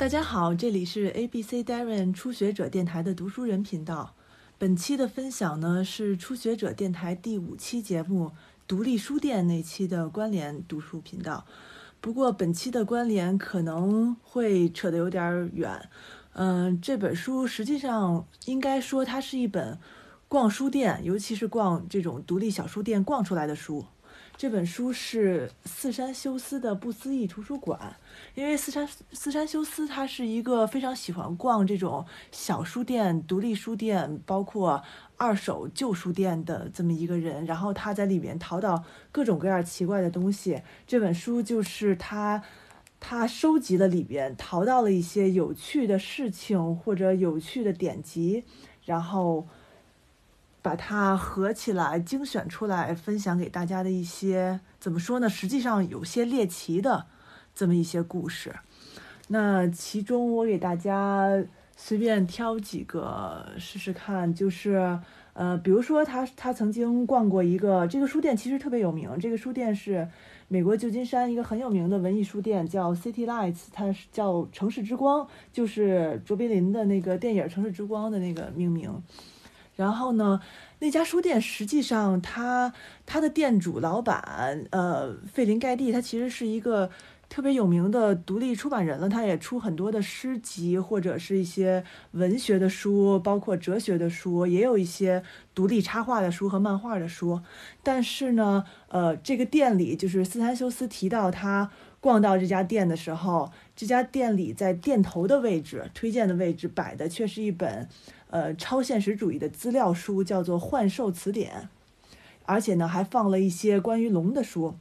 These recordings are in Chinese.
大家好，这里是 ABC Darren 初学者电台的读书人频道。本期的分享呢是初学者电台第五期节目独立书店那期的关联读书频道。不过本期的关联可能会扯得有点远。嗯，这本书实际上应该说它是一本逛书店，尤其是逛这种独立小书店逛出来的书。这本书是四山修斯的不思议图书馆，因为四山四山修斯他是一个非常喜欢逛这种小书店、独立书店，包括二手旧书店的这么一个人。然后他在里面淘到各种各样奇怪的东西。这本书就是他他收集了里边淘到了一些有趣的事情或者有趣的典籍，然后。把它合起来，精选出来，分享给大家的一些怎么说呢？实际上有些猎奇的这么一些故事。那其中我给大家随便挑几个试试看，就是呃，比如说他他曾经逛过一个这个书店，其实特别有名。这个书店是美国旧金山一个很有名的文艺书店，叫 City Lights，它是叫城市之光，就是卓别林的那个电影《城市之光》的那个命名。然后呢，那家书店实际上，他他的店主老板，呃，费林盖蒂，他其实是一个特别有名的独立出版人了。他也出很多的诗集，或者是一些文学的书，包括哲学的书，也有一些独立插画的书和漫画的书。但是呢，呃，这个店里，就是斯坦修斯提到他逛到这家店的时候，这家店里在店头的位置，推荐的位置摆的却是一本。呃，超现实主义的资料书叫做《幻兽词典》，而且呢，还放了一些关于龙的书。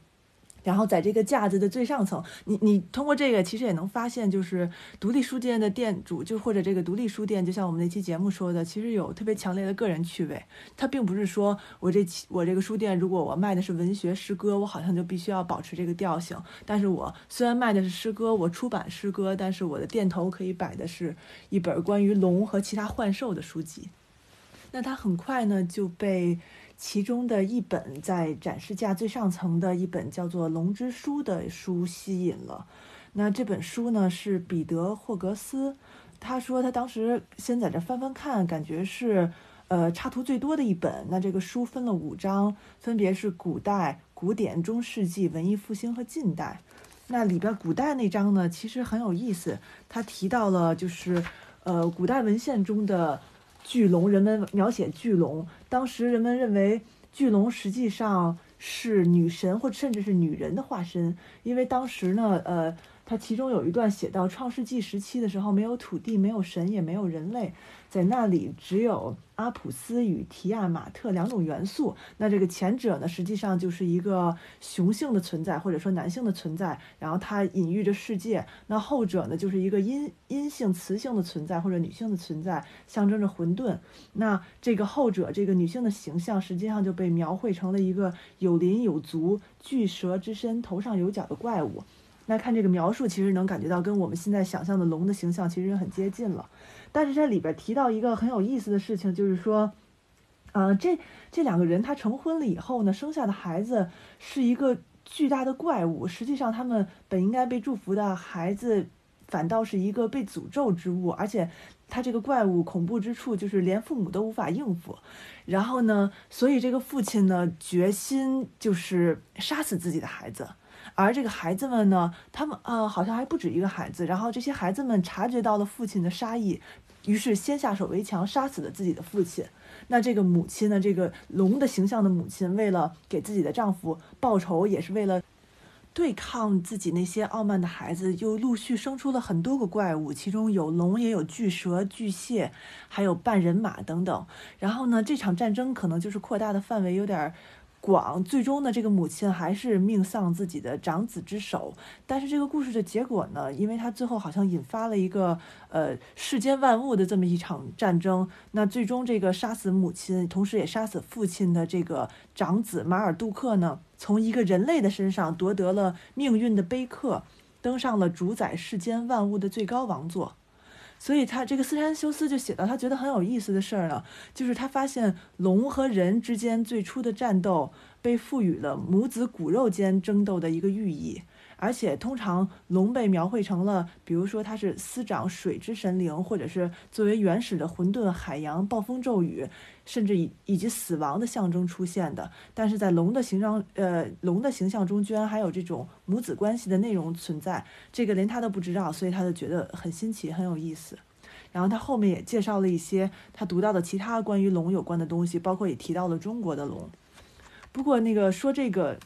然后在这个架子的最上层，你你通过这个其实也能发现，就是独立书店的店主，就或者这个独立书店，就像我们那期节目说的，其实有特别强烈的个人趣味。它并不是说我这我这个书店，如果我卖的是文学诗歌，我好像就必须要保持这个调性。但是我虽然卖的是诗歌，我出版诗歌，但是我的店头可以摆的是一本关于龙和其他幻兽的书籍。那它很快呢就被。其中的一本在展示架最上层的一本叫做《龙之书》的书吸引了。那这本书呢是彼得·霍格斯，他说他当时先在这翻翻看，感觉是呃插图最多的一本。那这个书分了五章，分别是古代、古典、中世纪、文艺复兴和近代。那里边古代那章呢其实很有意思，他提到了就是呃古代文献中的。巨龙，人们描写巨龙，当时人们认为巨龙实际上是女神或甚至是女人的化身，因为当时呢，呃。它其中有一段写到创世纪时期的时候，没有土地，没有神，也没有人类，在那里只有阿普斯与提亚马特两种元素。那这个前者呢，实际上就是一个雄性的存在，或者说男性的存在，然后它隐喻着世界。那后者呢，就是一个阴阴性雌性的存在，或者女性的存在，象征着混沌。那这个后者这个女性的形象，实际上就被描绘成了一个有鳞有足、巨蛇之身、头上有角的怪物。那看这个描述，其实能感觉到跟我们现在想象的龙的形象其实很接近了。但是这里边提到一个很有意思的事情，就是说，呃，这这两个人他成婚了以后呢，生下的孩子是一个巨大的怪物。实际上，他们本应该被祝福的孩子，反倒是一个被诅咒之物。而且，他这个怪物恐怖之处就是连父母都无法应付。然后呢，所以这个父亲呢，决心就是杀死自己的孩子。而这个孩子们呢，他们呃好像还不止一个孩子。然后这些孩子们察觉到了父亲的杀意，于是先下手为强，杀死了自己的父亲。那这个母亲呢，这个龙的形象的母亲，为了给自己的丈夫报仇，也是为了对抗自己那些傲慢的孩子，又陆续生出了很多个怪物，其中有龙，也有巨蛇、巨蟹，还有半人马等等。然后呢，这场战争可能就是扩大的范围有点。广最终呢，这个母亲还是命丧自己的长子之手。但是这个故事的结果呢，因为他最后好像引发了一个呃世间万物的这么一场战争。那最终这个杀死母亲，同时也杀死父亲的这个长子马尔杜克呢，从一个人类的身上夺得了命运的碑刻，登上了主宰世间万物的最高王座。所以他这个斯山修斯就写到，他觉得很有意思的事儿呢，就是他发现龙和人之间最初的战斗被赋予了母子骨肉间争斗的一个寓意，而且通常龙被描绘成了，比如说它是司掌水之神灵，或者是作为原始的混沌海洋、暴风骤雨，甚至以以及死亡的象征出现的。但是在龙的形状，呃，龙的形象中居然还有这种母子关系的内容存在，这个连他都不知道，所以他就觉得很新奇，很有意思。然后他后面也介绍了一些他读到的其他关于龙有关的东西，包括也提到了中国的龙。不过那个说这个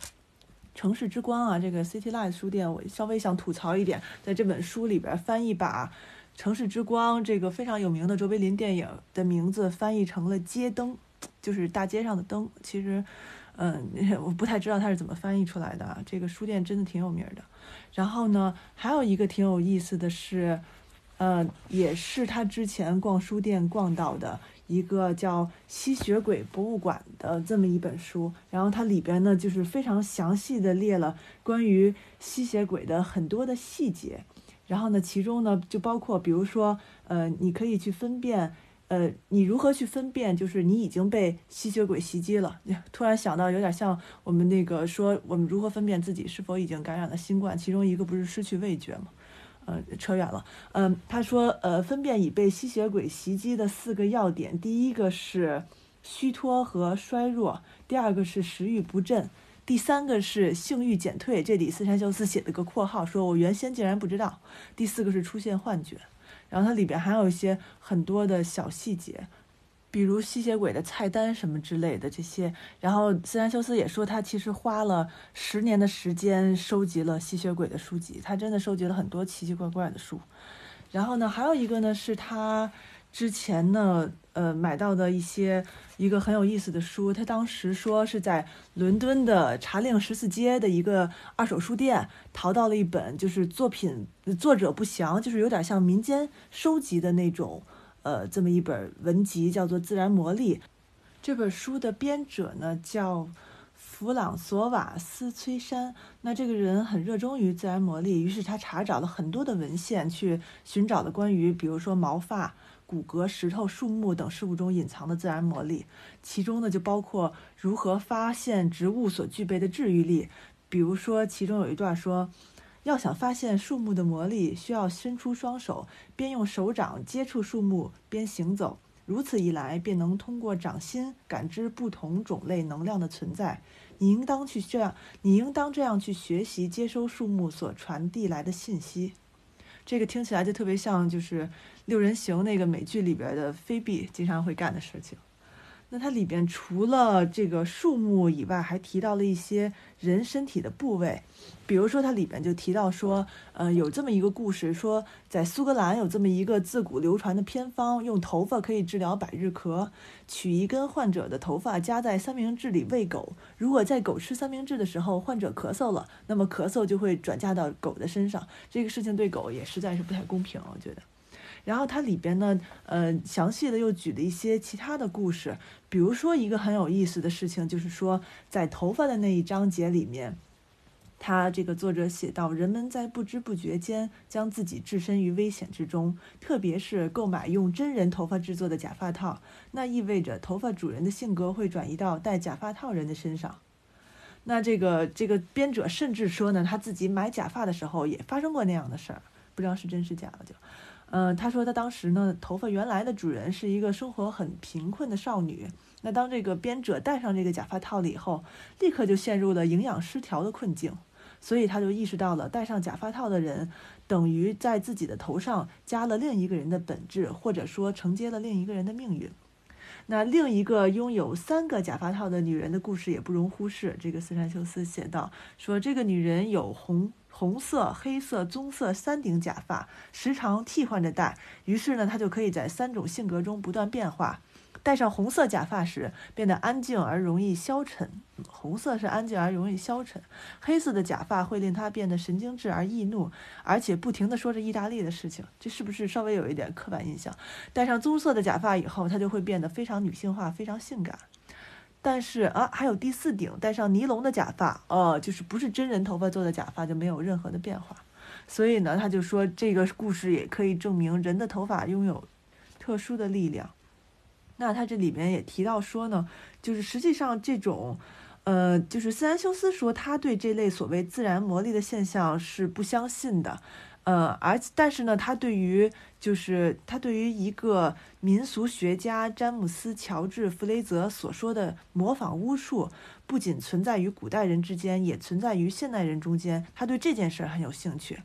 城市之光啊，这个 City Light 书店，我稍微想吐槽一点，在这本书里边翻译把城市之光这个非常有名的卓别林电影的名字翻译成了街灯，就是大街上的灯。其实，嗯，我不太知道它是怎么翻译出来的。这个书店真的挺有名的。然后呢，还有一个挺有意思的是，呃，也是他之前逛书店逛到的。一个叫《吸血鬼博物馆》的这么一本书，然后它里边呢就是非常详细的列了关于吸血鬼的很多的细节，然后呢其中呢就包括比如说呃你可以去分辨呃你如何去分辨就是你已经被吸血鬼袭击了，突然想到有点像我们那个说我们如何分辨自己是否已经感染了新冠，其中一个不是失去味觉吗？呃，扯远了。嗯，他说，呃，分辨已被吸血鬼袭击的四个要点，第一个是虚脱和衰弱，第二个是食欲不振，第三个是性欲减退。这里四山修司写了个括号，说我原先竟然不知道。第四个是出现幻觉，然后它里边还有一些很多的小细节。比如吸血鬼的菜单什么之类的这些，然后斯兰修斯也说他其实花了十年的时间收集了吸血鬼的书籍，他真的收集了很多奇奇怪怪的书。然后呢，还有一个呢是他之前呢呃买到的一些一个很有意思的书，他当时说是在伦敦的查令十四街的一个二手书店淘到了一本，就是作品作者不详，就是有点像民间收集的那种。呃，这么一本文集叫做《自然魔力》，这本书的编者呢叫弗朗索瓦斯崔山。那这个人很热衷于自然魔力，于是他查找了很多的文献，去寻找了关于比如说毛发、骨骼、石头、树木等事物中隐藏的自然魔力。其中呢就包括如何发现植物所具备的治愈力。比如说，其中有一段说。要想发现树木的魔力，需要伸出双手，边用手掌接触树木边行走。如此一来，便能通过掌心感知不同种类能量的存在。你应当去这样，你应当这样去学习接收树木所传递来的信息。这个听起来就特别像就是六人行那个美剧里边的菲比经常会干的事情。那它里边除了这个树木以外，还提到了一些人身体的部位，比如说它里边就提到说，呃，有这么一个故事，说在苏格兰有这么一个自古流传的偏方，用头发可以治疗百日咳，取一根患者的头发夹在三明治里喂狗，如果在狗吃三明治的时候患者咳嗽了，那么咳嗽就会转嫁到狗的身上，这个事情对狗也实在是不太公平，我觉得。然后它里边呢，呃，详细的又举了一些其他的故事，比如说一个很有意思的事情，就是说在头发的那一章节里面，他这个作者写到，人们在不知不觉间将自己置身于危险之中，特别是购买用真人头发制作的假发套，那意味着头发主人的性格会转移到戴假发套人的身上。那这个这个编者甚至说呢，他自己买假发的时候也发生过那样的事儿，不知道是真是假了就。嗯，他说他当时呢，头发原来的主人是一个生活很贫困的少女。那当这个编者戴上这个假发套了以后，立刻就陷入了营养失调的困境。所以他就意识到了，戴上假发套的人等于在自己的头上加了另一个人的本质，或者说承接了另一个人的命运。那另一个拥有三个假发套的女人的故事也不容忽视。这个斯山修斯写道：说这个女人有红。红色、黑色、棕色三顶假发，时常替换着戴。于是呢，她就可以在三种性格中不断变化。戴上红色假发时，变得安静而容易消沉。红色是安静而容易消沉。黑色的假发会令他变得神经质而易怒，而且不停地说着意大利的事情。这是不是稍微有一点刻板印象？戴上棕色的假发以后，他就会变得非常女性化，非常性感。但是啊，还有第四顶戴上尼龙的假发，呃，就是不是真人头发做的假发，就没有任何的变化。所以呢，他就说这个故事也可以证明人的头发拥有特殊的力量。那他这里面也提到说呢，就是实际上这种，呃，就是斯兰修斯说他对这类所谓自然魔力的现象是不相信的。呃，而但是呢，他对于就是他对于一个民俗学家詹姆斯·乔治·弗雷泽所说的模仿巫术，不仅存在于古代人之间，也存在于现代人中间，他对这件事很有兴趣。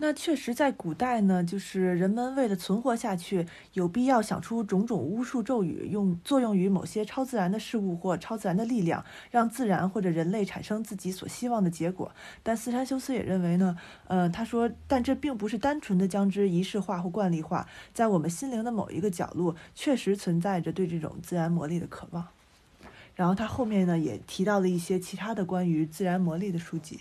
那确实，在古代呢，就是人们为了存活下去，有必要想出种种巫术咒语，用作用于某些超自然的事物或超自然的力量，让自然或者人类产生自己所希望的结果。但斯山修斯也认为呢，呃，他说，但这并不是单纯的将之仪式化或惯例化，在我们心灵的某一个角落，确实存在着对这种自然魔力的渴望。然后他后面呢，也提到了一些其他的关于自然魔力的书籍。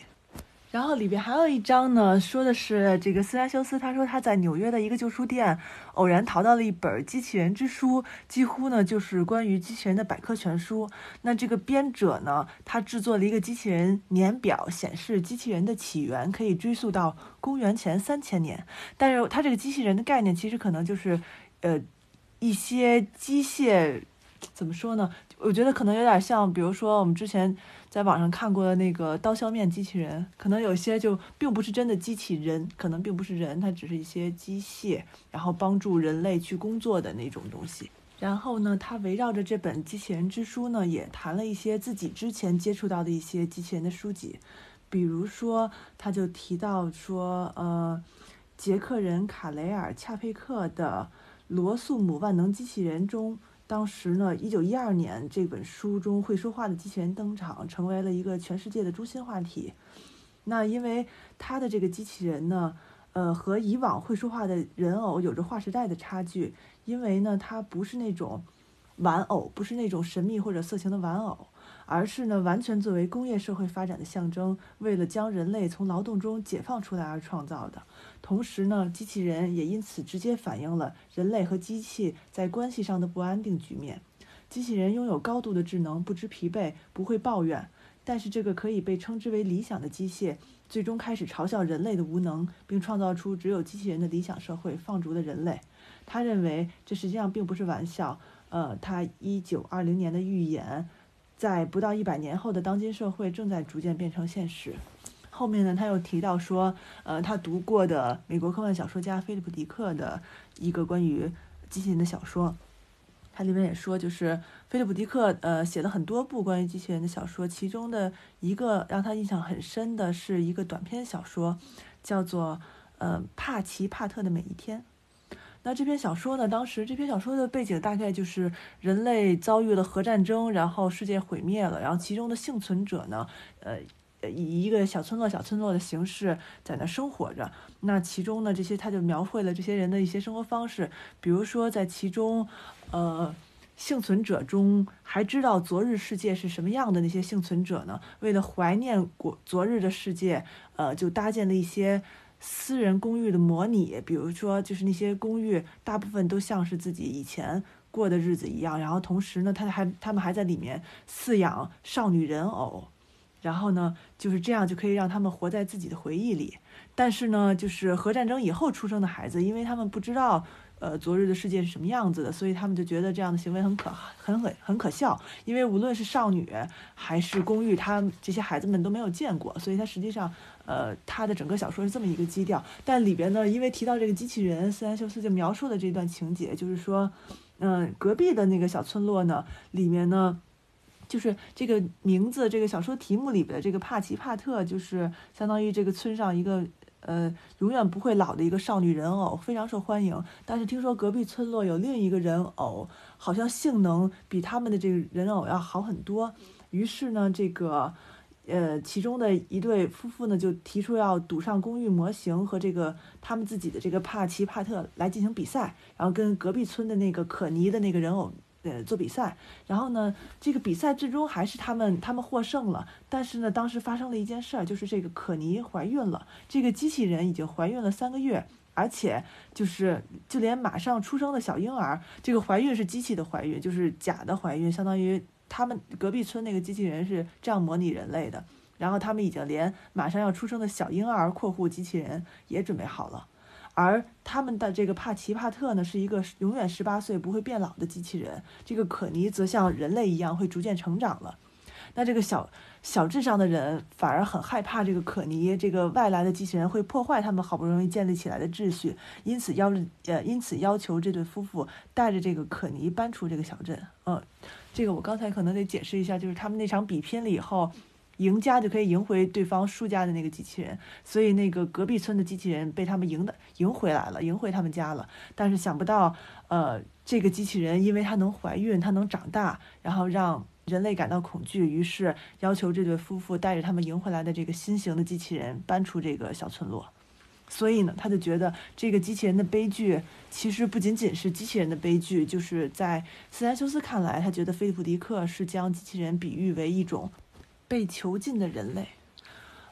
然后里边还有一章呢，说的是这个斯拉修斯，他说他在纽约的一个旧书店偶然淘到了一本《机器人之书》，几乎呢就是关于机器人的百科全书。那这个编者呢，他制作了一个机器人年表，显示机器人的起源可以追溯到公元前三千年。但是他这个机器人的概念其实可能就是，呃，一些机械，怎么说呢？我觉得可能有点像，比如说我们之前。在网上看过的那个刀削面机器人，可能有些就并不是真的机器人，可能并不是人，它只是一些机械，然后帮助人类去工作的那种东西。然后呢，他围绕着这本《机器人之书》呢，也谈了一些自己之前接触到的一些机器人的书籍，比如说，他就提到说，呃，捷克人卡雷尔·恰佩克的《罗素姆万能机器人》中。当时呢，一九一二年这本书中会说话的机器人登场，成为了一个全世界的中心话题。那因为他的这个机器人呢，呃，和以往会说话的人偶有着划时代的差距，因为呢，它不是那种玩偶，不是那种神秘或者色情的玩偶。而是呢，完全作为工业社会发展的象征，为了将人类从劳动中解放出来而创造的。同时呢，机器人也因此直接反映了人类和机器在关系上的不安定局面。机器人拥有高度的智能，不知疲惫，不会抱怨。但是这个可以被称之为理想的机械，最终开始嘲笑人类的无能，并创造出只有机器人的理想社会——放逐的人类。他认为这实际上并不是玩笑。呃，他一九二零年的预言。在不到一百年后的当今社会，正在逐渐变成现实。后面呢，他又提到说，呃，他读过的美国科幻小说家菲利普·迪克的一个关于机器人的小说，他里面也说，就是菲利普·迪克呃写了很多部关于机器人的小说，其中的一个让他印象很深的是一个短篇小说，叫做呃帕奇·帕特的每一天。那这篇小说呢？当时这篇小说的背景大概就是人类遭遇了核战争，然后世界毁灭了，然后其中的幸存者呢，呃，以一个小村落、小村落的形式在那生活着。那其中呢，这些他就描绘了这些人的一些生活方式，比如说在其中，呃，幸存者中还知道昨日世界是什么样的那些幸存者呢，为了怀念过昨日的世界，呃，就搭建了一些。私人公寓的模拟，比如说，就是那些公寓大部分都像是自己以前过的日子一样。然后同时呢，他还他们还在里面饲养少女人偶，然后呢，就是这样就可以让他们活在自己的回忆里。但是呢，就是核战争以后出生的孩子，因为他们不知道。呃，昨日的世界是什么样子的？所以他们就觉得这样的行为很可很很很可笑，因为无论是少女还是公寓，他这些孩子们都没有见过，所以他实际上，呃，他的整个小说是这么一个基调。但里边呢，因为提到这个机器人，斯兰修斯就描述的这段情节，就是说，嗯，隔壁的那个小村落呢，里面呢，就是这个名字，这个小说题目里边的这个帕奇帕特，就是相当于这个村上一个。呃，永远不会老的一个少女人偶非常受欢迎，但是听说隔壁村落有另一个人偶，好像性能比他们的这个人偶要好很多。于是呢，这个呃其中的一对夫妇呢就提出要赌上公寓模型和这个他们自己的这个帕奇帕特来进行比赛，然后跟隔壁村的那个可妮的那个人偶。呃，做比赛，然后呢，这个比赛最终还是他们他们获胜了。但是呢，当时发生了一件事儿，就是这个可妮怀孕了。这个机器人已经怀孕了三个月，而且就是就连马上出生的小婴儿，这个怀孕是机器的怀孕，就是假的怀孕，相当于他们隔壁村那个机器人是这样模拟人类的。然后他们已经连马上要出生的小婴儿（括弧机器人）也准备好了。而他们的这个帕奇帕特呢，是一个永远十八岁不会变老的机器人。这个可尼则像人类一样会逐渐成长了。那这个小小智商的人反而很害怕这个可尼这个外来的机器人会破坏他们好不容易建立起来的秩序，因此要呃因此要求这对夫妇带着这个可尼搬出这个小镇。嗯，这个我刚才可能得解释一下，就是他们那场比拼了以后。赢家就可以赢回对方输家的那个机器人，所以那个隔壁村的机器人被他们赢的赢回来了，赢回他们家了。但是想不到，呃，这个机器人因为它能怀孕，它能长大，然后让人类感到恐惧，于是要求这对夫妇带着他们赢回来的这个新型的机器人搬出这个小村落。所以呢，他就觉得这个机器人的悲剧其实不仅仅是机器人的悲剧，就是在斯坦修斯看来，他觉得菲利普迪克是将机器人比喻为一种。被囚禁的人类，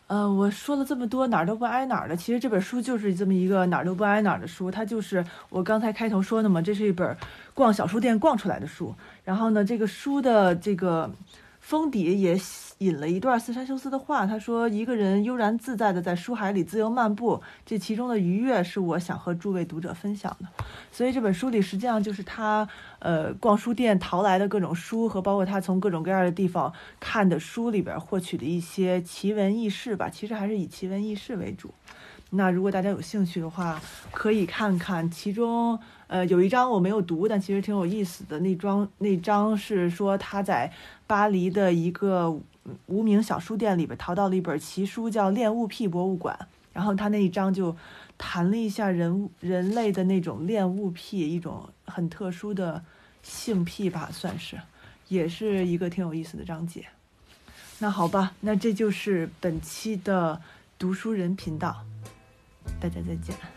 呃，我说了这么多哪儿都不挨哪儿的，其实这本书就是这么一个哪儿都不挨哪儿的书。它就是我刚才开头说的嘛，这是一本逛小书店逛出来的书。然后呢，这个书的这个。封底也引了一段斯山修斯的话，他说：“一个人悠然自在地在书海里自由漫步，这其中的愉悦是我想和诸位读者分享的。”所以这本书里实际上就是他呃逛书店淘来的各种书，和包括他从各种各样的地方看的书里边获取的一些奇闻异事吧。其实还是以奇闻异事为主。那如果大家有兴趣的话，可以看看其中呃有一章我没有读，但其实挺有意思的。那章那章是说他在。巴黎的一个无名小书店里边淘到了一本奇书，叫《恋物癖博物馆》。然后他那一章就谈了一下人人类的那种恋物癖，一种很特殊的性癖吧，算是，也是一个挺有意思的章节。那好吧，那这就是本期的读书人频道，大家再见。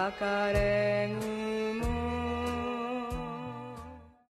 Macarena.